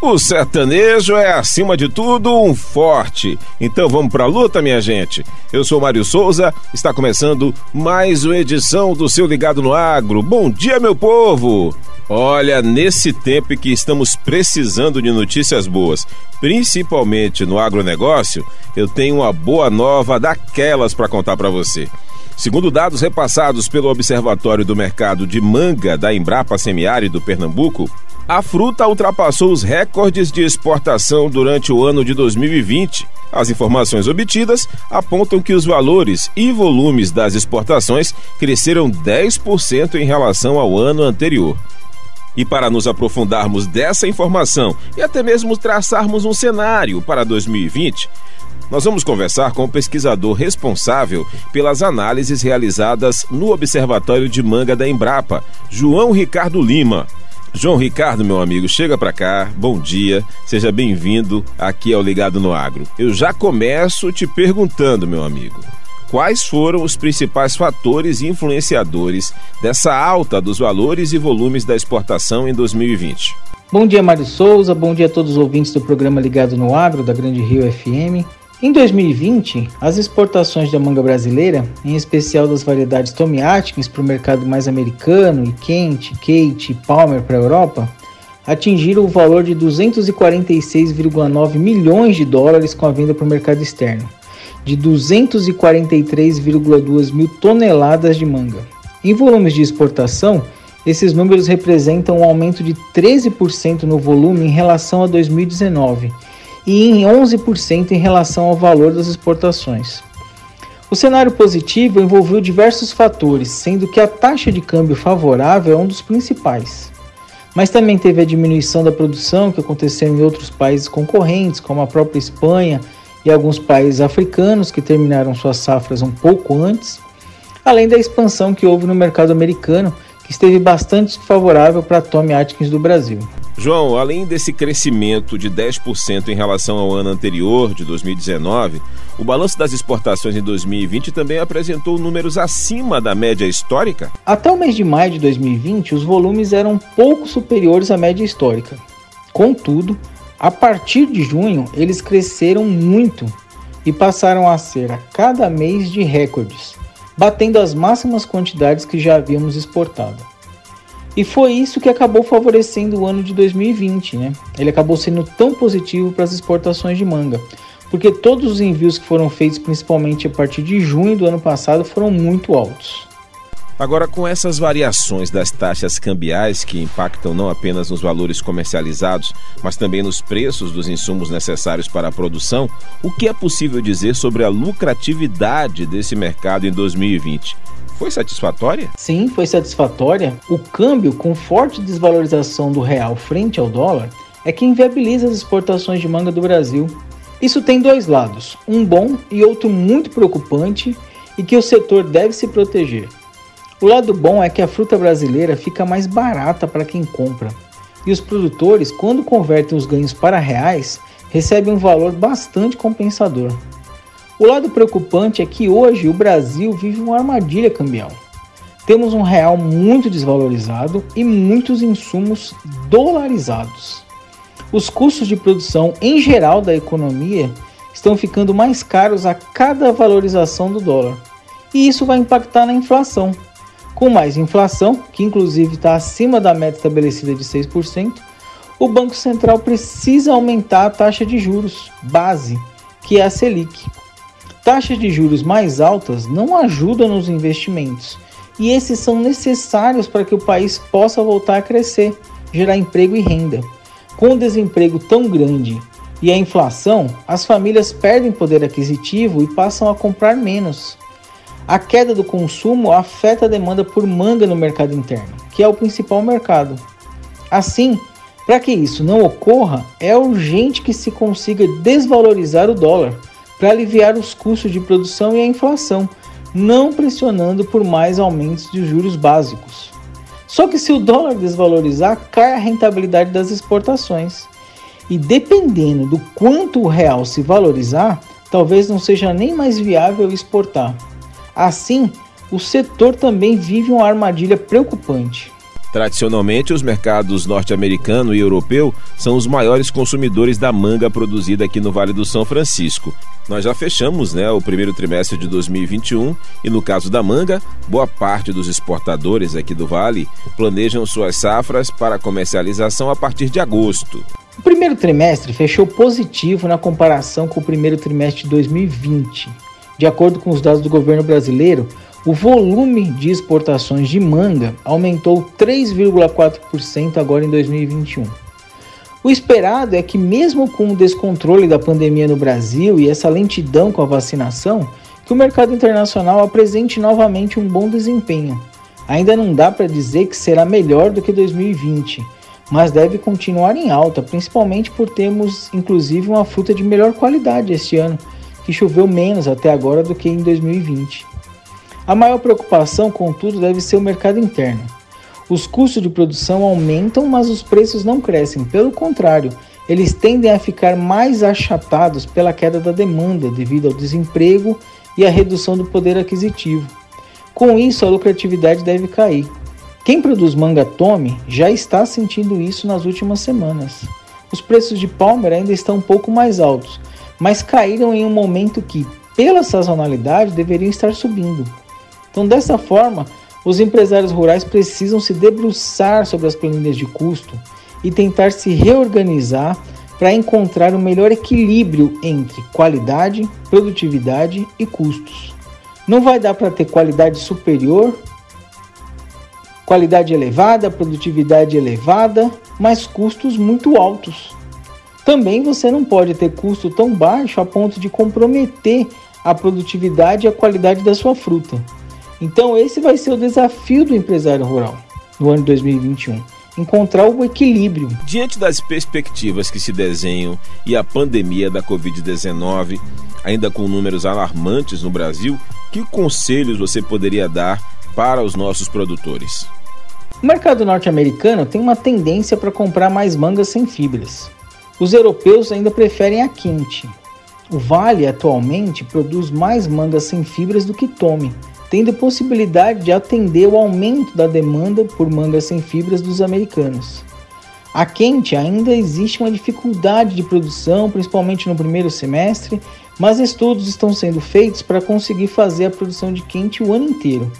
O sertanejo é, acima de tudo, um forte. Então vamos pra luta, minha gente. Eu sou Mário Souza, está começando mais uma edição do seu Ligado no Agro. Bom dia, meu povo! Olha, nesse tempo que estamos precisando de notícias boas, principalmente no agronegócio, eu tenho uma boa nova daquelas para contar para você. Segundo dados repassados pelo Observatório do Mercado de Manga da Embrapa Semiárido Pernambuco, a fruta ultrapassou os recordes de exportação durante o ano de 2020. As informações obtidas apontam que os valores e volumes das exportações cresceram 10% em relação ao ano anterior. E para nos aprofundarmos dessa informação e até mesmo traçarmos um cenário para 2020, nós vamos conversar com o pesquisador responsável pelas análises realizadas no Observatório de Manga da Embrapa, João Ricardo Lima. João Ricardo, meu amigo, chega para cá. Bom dia, seja bem-vindo aqui ao Ligado no Agro. Eu já começo te perguntando, meu amigo, quais foram os principais fatores influenciadores dessa alta dos valores e volumes da exportação em 2020. Bom dia, Mário Souza. Bom dia a todos os ouvintes do programa Ligado no Agro da Grande Rio FM. Em 2020, as exportações da manga brasileira, em especial das variedades Tommy Atkins para o mercado mais americano e Kent, Kate e Palmer para a Europa, atingiram o valor de 246,9 milhões de dólares com a venda para o mercado externo de 243,2 mil toneladas de manga. Em volumes de exportação, esses números representam um aumento de 13% no volume em relação a 2019 e em 11% em relação ao valor das exportações. O cenário positivo envolveu diversos fatores, sendo que a taxa de câmbio favorável é um dos principais. Mas também teve a diminuição da produção que aconteceu em outros países concorrentes, como a própria Espanha e alguns países africanos que terminaram suas safras um pouco antes, além da expansão que houve no mercado americano, que esteve bastante favorável para Tommy Atkins do Brasil. João, além desse crescimento de 10% em relação ao ano anterior, de 2019, o balanço das exportações em 2020 também apresentou números acima da média histórica? Até o mês de maio de 2020, os volumes eram pouco superiores à média histórica. Contudo, a partir de junho, eles cresceram muito e passaram a ser a cada mês de recordes, batendo as máximas quantidades que já havíamos exportado. E foi isso que acabou favorecendo o ano de 2020, né? Ele acabou sendo tão positivo para as exportações de manga, porque todos os envios que foram feitos principalmente a partir de junho do ano passado foram muito altos. Agora, com essas variações das taxas cambiais que impactam não apenas nos valores comercializados, mas também nos preços dos insumos necessários para a produção, o que é possível dizer sobre a lucratividade desse mercado em 2020? Foi satisfatória? Sim, foi satisfatória. O câmbio, com forte desvalorização do real frente ao dólar, é que inviabiliza as exportações de manga do Brasil. Isso tem dois lados, um bom e outro muito preocupante, e que o setor deve se proteger. O lado bom é que a fruta brasileira fica mais barata para quem compra, e os produtores, quando convertem os ganhos para reais, recebem um valor bastante compensador. O lado preocupante é que hoje o Brasil vive uma armadilha cambial. Temos um real muito desvalorizado e muitos insumos dolarizados. Os custos de produção em geral da economia estão ficando mais caros a cada valorização do dólar. E isso vai impactar na inflação, com mais inflação, que inclusive está acima da meta estabelecida de 6%, o Banco Central precisa aumentar a taxa de juros base, que é a Selic. Taxas de juros mais altas não ajudam nos investimentos, e esses são necessários para que o país possa voltar a crescer, gerar emprego e renda. Com o desemprego tão grande e a inflação, as famílias perdem poder aquisitivo e passam a comprar menos. A queda do consumo afeta a demanda por manga no mercado interno, que é o principal mercado. Assim, para que isso não ocorra, é urgente que se consiga desvalorizar o dólar para aliviar os custos de produção e a inflação, não pressionando por mais aumentos de juros básicos. Só que se o dólar desvalorizar, cai a rentabilidade das exportações. E dependendo do quanto o real se valorizar, talvez não seja nem mais viável exportar. Assim, o setor também vive uma armadilha preocupante. Tradicionalmente, os mercados norte-americano e europeu são os maiores consumidores da manga produzida aqui no Vale do São Francisco. Nós já fechamos né, o primeiro trimestre de 2021 e, no caso da manga, boa parte dos exportadores aqui do Vale planejam suas safras para comercialização a partir de agosto. O primeiro trimestre fechou positivo na comparação com o primeiro trimestre de 2020. De acordo com os dados do governo brasileiro, o volume de exportações de manga aumentou 3,4% agora em 2021. O esperado é que, mesmo com o descontrole da pandemia no Brasil e essa lentidão com a vacinação, que o mercado internacional apresente novamente um bom desempenho. Ainda não dá para dizer que será melhor do que 2020, mas deve continuar em alta, principalmente por termos inclusive uma fruta de melhor qualidade este ano, que choveu menos até agora do que em 2020. A maior preocupação, contudo, deve ser o mercado interno. Os custos de produção aumentam, mas os preços não crescem. Pelo contrário, eles tendem a ficar mais achatados pela queda da demanda devido ao desemprego e à redução do poder aquisitivo. Com isso, a lucratividade deve cair. Quem produz manga tome já está sentindo isso nas últimas semanas. Os preços de palmer ainda estão um pouco mais altos, mas caíram em um momento que, pela sazonalidade, deveriam estar subindo. Então, dessa forma, os empresários rurais precisam se debruçar sobre as planilhas de custo e tentar se reorganizar para encontrar o melhor equilíbrio entre qualidade, produtividade e custos. Não vai dar para ter qualidade superior, qualidade elevada, produtividade elevada, mas custos muito altos. Também você não pode ter custo tão baixo a ponto de comprometer a produtividade e a qualidade da sua fruta. Então, esse vai ser o desafio do empresário rural no ano 2021 encontrar o equilíbrio. Diante das perspectivas que se desenham e a pandemia da Covid-19, ainda com números alarmantes no Brasil, que conselhos você poderia dar para os nossos produtores? O mercado norte-americano tem uma tendência para comprar mais mangas sem fibras. Os europeus ainda preferem a quente. O Vale atualmente produz mais mangas sem fibras do que tome, tendo possibilidade de atender o aumento da demanda por mangas sem fibras dos americanos. A quente ainda existe uma dificuldade de produção, principalmente no primeiro semestre, mas estudos estão sendo feitos para conseguir fazer a produção de quente o ano inteiro.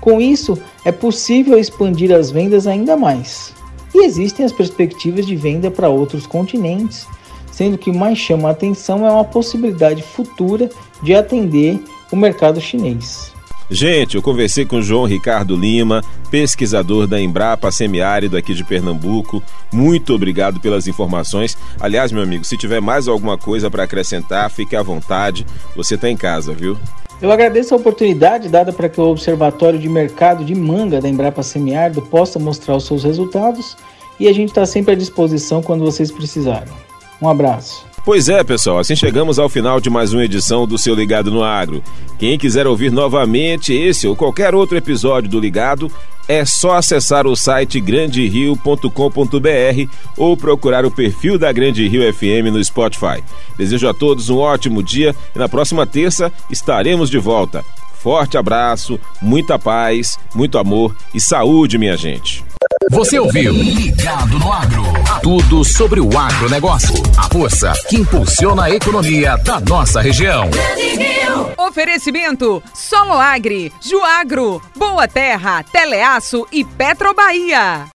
Com isso, é possível expandir as vendas ainda mais. E existem as perspectivas de venda para outros continentes, sendo que o mais chama a atenção é uma possibilidade futura de atender o mercado chinês. Gente, eu conversei com João Ricardo Lima, pesquisador da Embrapa Semiárido aqui de Pernambuco. Muito obrigado pelas informações. Aliás, meu amigo, se tiver mais alguma coisa para acrescentar, fique à vontade. Você está em casa, viu? Eu agradeço a oportunidade dada para que o Observatório de Mercado de Manga da Embrapa Semiárido possa mostrar os seus resultados e a gente está sempre à disposição quando vocês precisarem. Um abraço. Pois é, pessoal, assim chegamos ao final de mais uma edição do seu Ligado no Agro. Quem quiser ouvir novamente esse ou qualquer outro episódio do Ligado, é só acessar o site granderio.com.br ou procurar o perfil da Grande Rio FM no Spotify. Desejo a todos um ótimo dia e na próxima terça estaremos de volta. Forte abraço, muita paz, muito amor e saúde, minha gente. Você ouviu Ligado no Agro. Tudo sobre o agronegócio. A força que impulsiona a economia da nossa região. Oferecimento Solo Agri, Juagro, Boa Terra, Teleaço e Petrobahia.